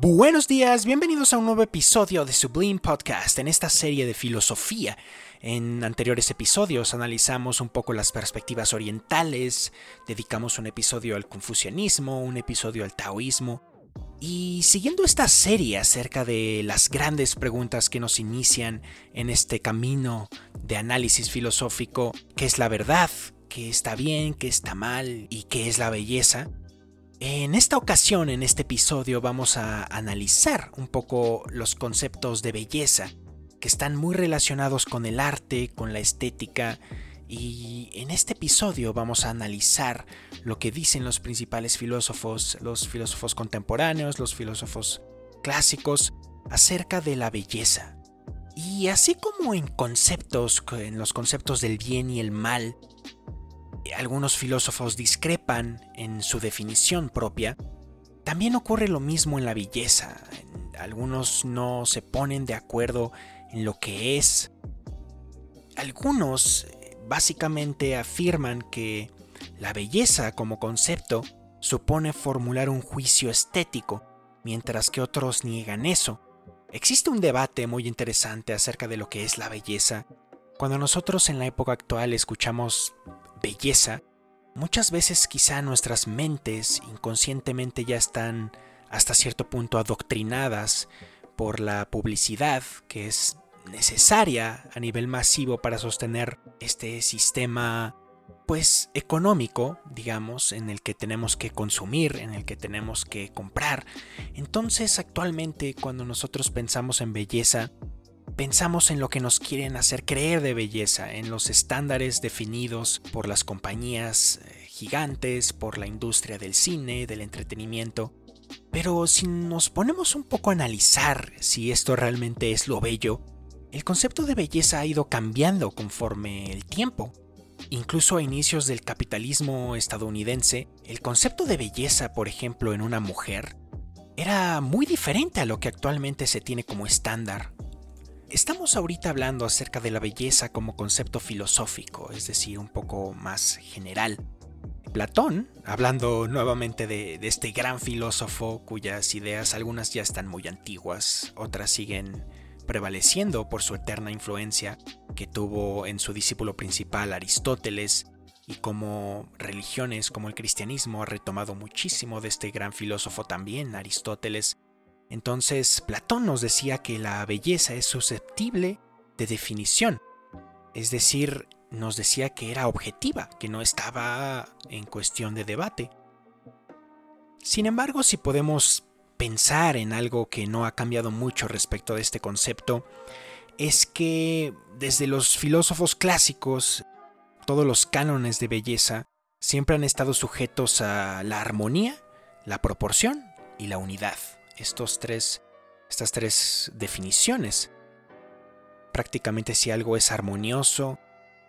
Buenos días, bienvenidos a un nuevo episodio de Sublime Podcast en esta serie de filosofía. En anteriores episodios analizamos un poco las perspectivas orientales, dedicamos un episodio al confucianismo, un episodio al taoísmo. Y siguiendo esta serie acerca de las grandes preguntas que nos inician en este camino de análisis filosófico, ¿qué es la verdad? ¿Qué está bien? ¿Qué está mal? ¿Y qué es la belleza? En esta ocasión, en este episodio, vamos a analizar un poco los conceptos de belleza que están muy relacionados con el arte, con la estética, y en este episodio vamos a analizar lo que dicen los principales filósofos, los filósofos contemporáneos, los filósofos clásicos, acerca de la belleza. Y así como en conceptos, en los conceptos del bien y el mal, algunos filósofos discrepan en su definición propia, también ocurre lo mismo en la belleza. Algunos no se ponen de acuerdo en lo que es. Algunos eh, básicamente afirman que la belleza como concepto supone formular un juicio estético, mientras que otros niegan eso. Existe un debate muy interesante acerca de lo que es la belleza. Cuando nosotros en la época actual escuchamos belleza, muchas veces quizá nuestras mentes inconscientemente ya están hasta cierto punto adoctrinadas por la publicidad que es necesaria a nivel masivo para sostener este sistema pues económico, digamos, en el que tenemos que consumir, en el que tenemos que comprar. Entonces, actualmente cuando nosotros pensamos en belleza, pensamos en lo que nos quieren hacer creer de belleza, en los estándares definidos por las compañías eh, gigantes, por la industria del cine, del entretenimiento. Pero si nos ponemos un poco a analizar si esto realmente es lo bello, el concepto de belleza ha ido cambiando conforme el tiempo. Incluso a inicios del capitalismo estadounidense, el concepto de belleza, por ejemplo, en una mujer, era muy diferente a lo que actualmente se tiene como estándar Estamos ahorita hablando acerca de la belleza como concepto filosófico, es decir, un poco más general. Platón, hablando nuevamente de, este gran filósofo cuyas ideas algunas ya están muy antiguas, otras siguen prevaleciendo por su eterna influencia que tuvo en su discípulo principal Aristóteles y como religiones como el cristianismo ha retomado muchísimo de este gran filósofo también, Aristóteles, entonces Platón nos decía que la belleza es susceptible de definición, es decir, nos decía que era objetiva, que no estaba en cuestión de debate. Sin embargo, si podemos pensar en algo que no ha cambiado mucho respecto de este concepto, es que desde los filósofos clásicos, todos los cánones de belleza siempre han estado sujetos a la armonía, la proporción y la unidad estos tres, estas tres definiciones. Prácticamente si algo es armonioso,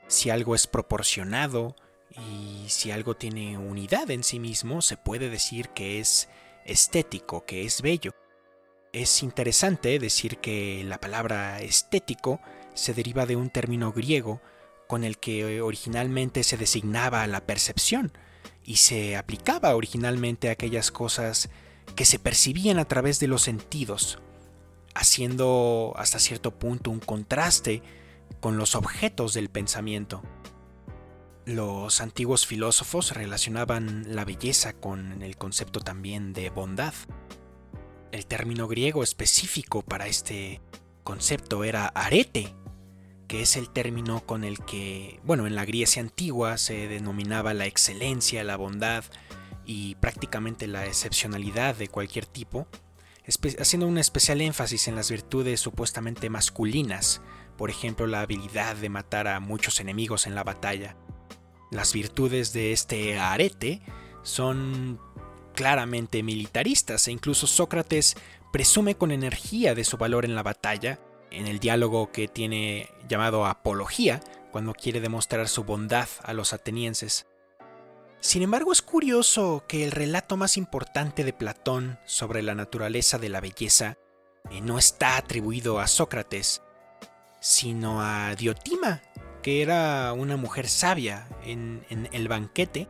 si algo es proporcionado y si algo tiene unidad en sí mismo, se puede decir que es estético, que es bello. Es interesante decir que la palabra estético se deriva de un término griego con el que originalmente se designaba la percepción y se aplicaba originalmente a aquellas cosas que se percibían a través de los sentidos, haciendo hasta cierto punto un contraste con los objetos del pensamiento. Los antiguos filósofos relacionaban la belleza con el concepto también de bondad. El término griego específico para este concepto era arete, que es el término con el que, bueno, en la Grecia antigua se denominaba la excelencia, la bondad, y prácticamente la excepcionalidad de cualquier tipo, haciendo un especial énfasis en las virtudes supuestamente masculinas, por ejemplo la habilidad de matar a muchos enemigos en la batalla. Las virtudes de este arete son claramente militaristas e incluso Sócrates presume con energía de su valor en la batalla, en el diálogo que tiene llamado Apología, cuando quiere demostrar su bondad a los atenienses. Sin embargo, es curioso que el relato más importante de Platón sobre la naturaleza de la belleza eh, no está atribuido a Sócrates, sino a Diotima, que era una mujer sabia en, en el banquete.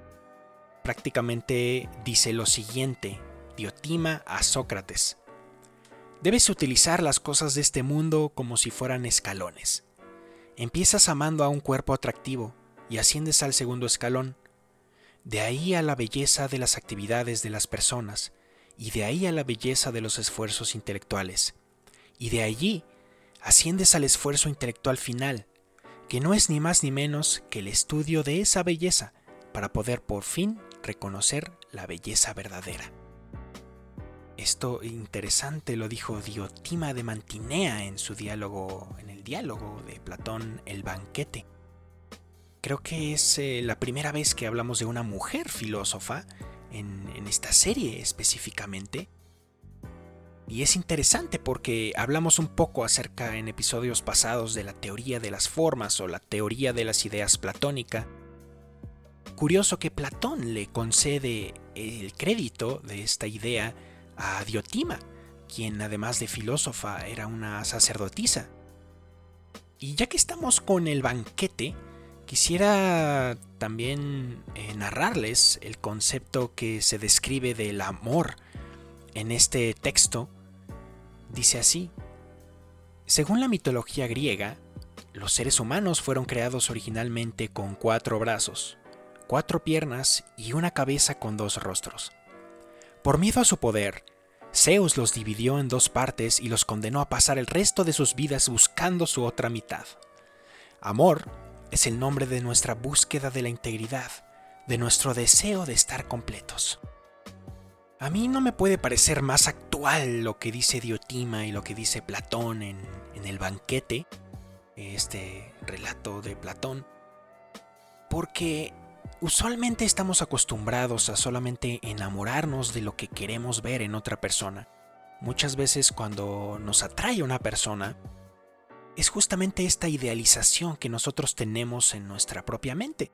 Prácticamente dice lo siguiente, Diotima a Sócrates. Debes utilizar las cosas de este mundo como si fueran escalones. Empiezas amando a un cuerpo atractivo y asciendes al segundo escalón. De ahí a la belleza de las actividades de las personas y de ahí a la belleza de los esfuerzos intelectuales. Y de allí asciendes al esfuerzo intelectual final, que no es ni más ni menos que el estudio de esa belleza para poder por fin reconocer la belleza verdadera. Esto interesante lo dijo Diotima de Mantinea en su diálogo, en el diálogo de Platón El banquete. Creo que es eh, la primera vez que hablamos de una mujer filósofa en, en esta serie específicamente. Y es interesante porque hablamos un poco acerca en episodios pasados de la teoría de las formas o la teoría de las ideas platónica. Curioso que Platón le concede el crédito de esta idea a Diotima, quien además de filósofa era una sacerdotisa. Y ya que estamos con el banquete, quisiera también eh, narrarles el concepto que se describe del amor en este texto. Dice así, según la mitología griega, los seres humanos fueron creados originalmente con cuatro brazos, cuatro piernas y una cabeza con dos rostros. Por miedo a su poder, Zeus los dividió en dos partes y los condenó a pasar el resto de sus vidas buscando su otra mitad. Amor es el nombre de nuestra búsqueda de la integridad, de nuestro deseo de estar completos. A mí no me puede parecer más actual lo que dice Diotima y lo que dice Platón en, en el banquete, este relato de Platón, porque Usualmente estamos acostumbrados a solamente enamorarnos de lo que queremos ver en otra persona. Muchas veces cuando nos atrae una persona, es justamente esta idealización que nosotros tenemos en nuestra propia mente.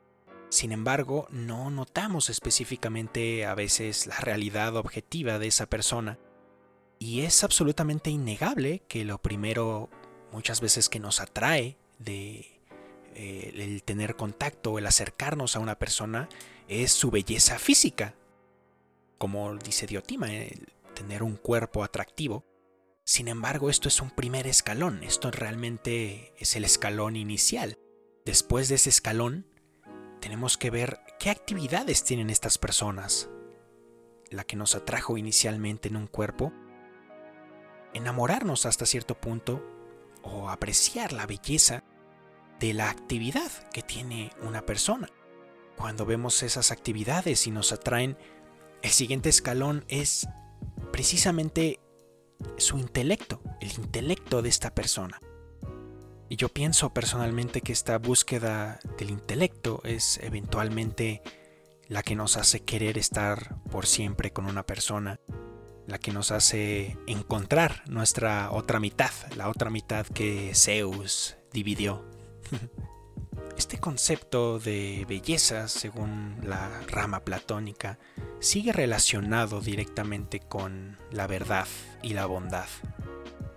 Sin embargo, no notamos específicamente a veces la realidad objetiva de esa persona. Y es absolutamente innegable que lo primero muchas veces que nos atrae de eh, el tener contacto, el acercarnos a una persona, es su belleza física. Como dice Diotima, tener un cuerpo atractivo. Sin embargo, esto es un primer escalón, esto realmente es el escalón inicial. Después de ese escalón, tenemos que ver qué actividades tienen estas personas. La que nos atrajo inicialmente en un cuerpo, enamorarnos hasta cierto punto o apreciar la belleza de la actividad que tiene una persona. Cuando vemos esas actividades y nos atraen, el siguiente escalón es precisamente su intelecto, el intelecto de esta persona. Y yo pienso personalmente que esta búsqueda del intelecto es eventualmente la que nos hace querer estar por siempre con una persona, la que nos hace encontrar nuestra otra mitad, la otra mitad que Zeus dividió Este concepto de belleza, según la rama platónica, sigue relacionado directamente con la verdad y la bondad,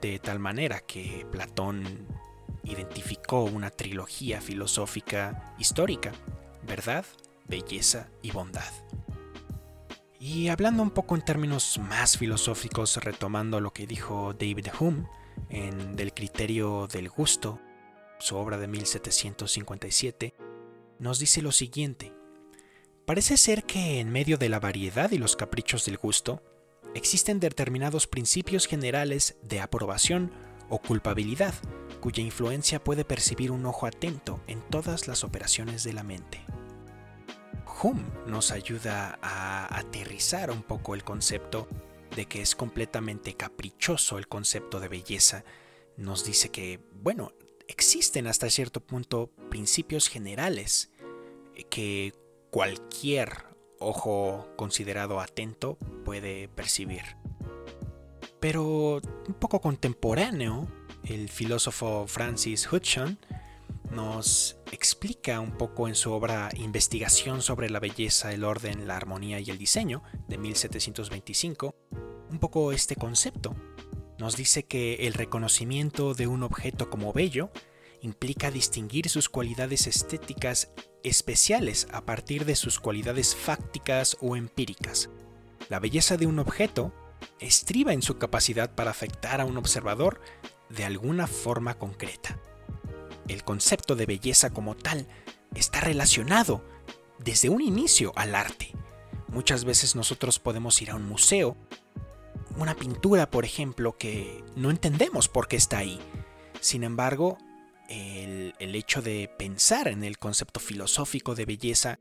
de tal manera que Platón identificó una trilogía filosófica histórica, verdad, belleza y bondad. Y hablando un poco en términos más filosóficos, retomando lo que dijo David Hume en Del criterio del gusto, su obra de 1757, nos dice lo siguiente. Parece ser que en medio de la variedad y los caprichos del gusto, existen determinados principios generales de aprobación o culpabilidad, cuya influencia puede percibir un ojo atento en todas las operaciones de la mente. Hume nos ayuda a aterrizar un poco el concepto de que es completamente caprichoso el concepto de belleza. Nos dice que, bueno, existen hasta cierto punto principios generales que cualquier ojo considerado atento puede percibir. Pero un poco contemporáneo, el filósofo Francis Hudson nos explica un poco en su obra Investigación sobre la belleza, el orden, la armonía y el diseño de 1725, un poco este concepto nos dice que el reconocimiento de un objeto como bello implica distinguir sus cualidades estéticas especiales a partir de sus cualidades fácticas o empíricas. La belleza de un objeto estriba en su capacidad para afectar a un observador de alguna forma concreta. El concepto de belleza como tal está relacionado desde un inicio al arte. Muchas veces nosotros podemos ir a un museo, una pintura por ejemplo que no entendemos por qué está ahí. Sin embargo, el, hecho de pensar en el concepto filosófico de belleza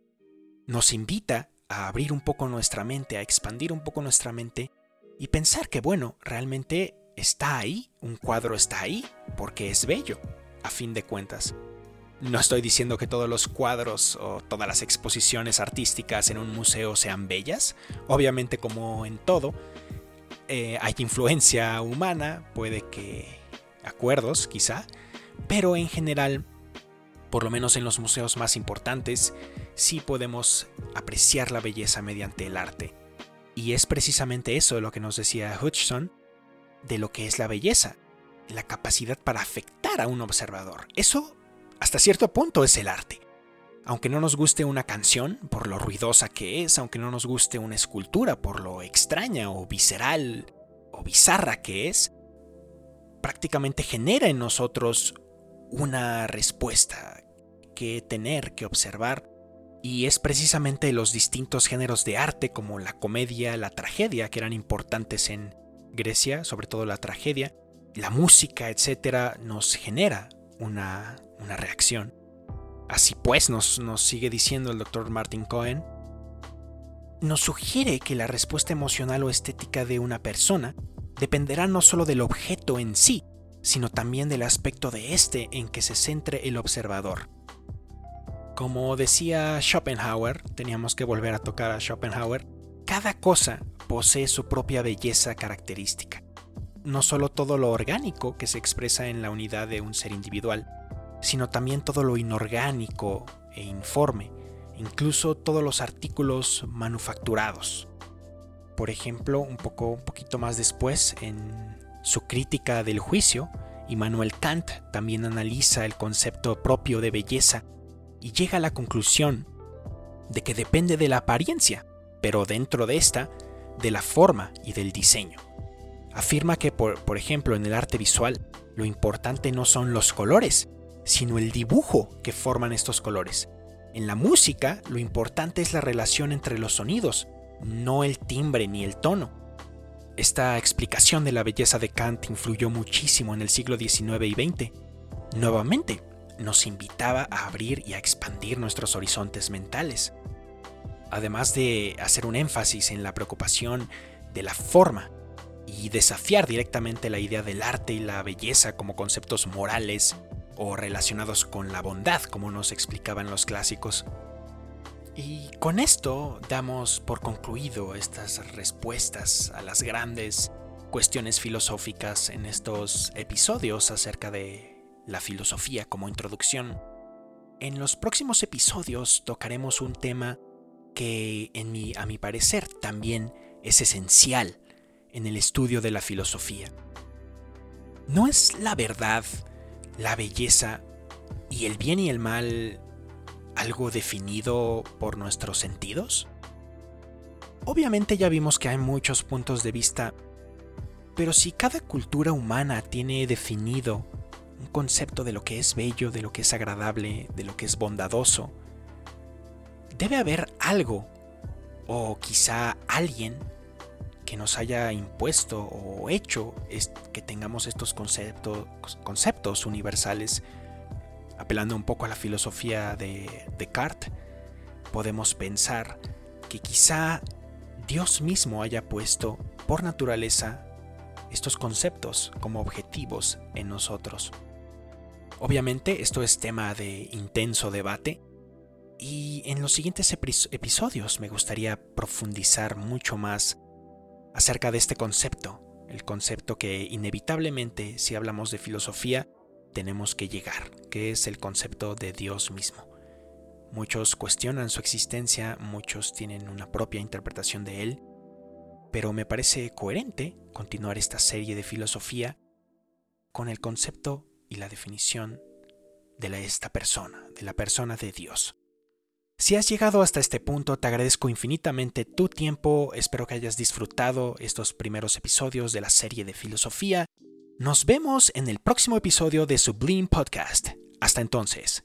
nos invita a abrir un poco nuestra mente, a expandir un poco nuestra mente y pensar que, bueno, realmente está ahí, un cuadro está ahí, porque es bello, a fin de cuentas. No estoy diciendo que todos los cuadros o todas las exposiciones artísticas en un museo sean bellas, obviamente como en todo, eh, hay influencia humana, puede que acuerdos quizá, pero en general, por lo menos en los museos más importantes, sí podemos apreciar la belleza mediante el arte. Y es precisamente eso lo que nos decía Hutchison, de lo que es la belleza, la capacidad para afectar a un observador. Eso, hasta cierto punto, es el arte. Aunque no nos guste una canción por lo ruidosa que es, aunque no nos guste una escultura por lo extraña o visceral o bizarra que es, prácticamente genera en nosotros una respuesta que tener, que observar, y es precisamente los distintos géneros de arte como la comedia, la tragedia, que eran importantes en Grecia, sobre todo la tragedia, la música, etcétera, nos genera una, una reacción. Así pues, nos, nos sigue diciendo el doctor Martin Cohen, nos sugiere que la respuesta emocional o estética de una persona dependerá no solo del objeto en sí, sino también del aspecto de este en que se centre el observador. Como decía Schopenhauer, teníamos que volver a tocar a Schopenhauer, cada cosa posee su propia belleza característica. No solo todo lo orgánico que se expresa en la unidad de un ser individual, sino también todo lo inorgánico e informe, incluso todos los artículos manufacturados. Por ejemplo, un poco un poquito más después en su crítica del juicio, Immanuel Kant también analiza el concepto propio de belleza y llega a la conclusión de que depende de la apariencia, pero dentro de esta, de la forma y del diseño. Afirma que, por, ejemplo, en el arte visual, lo importante no son los colores, sino el dibujo que forman estos colores. En la música, lo importante es la relación entre los sonidos, no el timbre ni el tono. Esta explicación de la belleza de Kant influyó muchísimo en el siglo XIX y XX. Nuevamente, nos invitaba a abrir y a expandir nuestros horizontes mentales. Además de hacer un énfasis en la preocupación de la forma y desafiar directamente la idea del arte y la belleza como conceptos morales o relacionados con la bondad, como nos explicaban los clásicos. Y con esto damos por concluido estas respuestas a las grandes cuestiones filosóficas en estos episodios acerca de la filosofía como introducción. En los próximos episodios tocaremos un tema que a mi parecer también es esencial en el estudio de la filosofía. ¿No es la verdad, la belleza y el bien y el mal algo definido por nuestros sentidos? Obviamente ya vimos que hay muchos puntos de vista, pero si cada cultura humana tiene definido un concepto de lo que es bello, de lo que es agradable, de lo que es bondadoso, debe haber algo, o quizá alguien, que nos haya impuesto o hecho que tengamos estos conceptos, universales apelando un poco a la filosofía de Descartes, podemos pensar que quizá Dios mismo haya puesto por naturaleza estos conceptos como objetivos en nosotros. Obviamente esto es tema de intenso debate y en los siguientes episodios me gustaría profundizar mucho más acerca de este concepto, el concepto que inevitablemente si hablamos de filosofía tenemos que llegar, que es el concepto de Dios mismo. Muchos cuestionan su existencia, muchos tienen una propia interpretación de él, pero me parece coherente continuar esta serie de filosofía con el concepto y la definición de esta persona, de la persona de Dios. Si has llegado hasta este punto, te agradezco infinitamente tu tiempo, espero que hayas disfrutado estos primeros episodios de la serie de filosofía nos vemos en el próximo episodio de Sublime Podcast. Hasta entonces.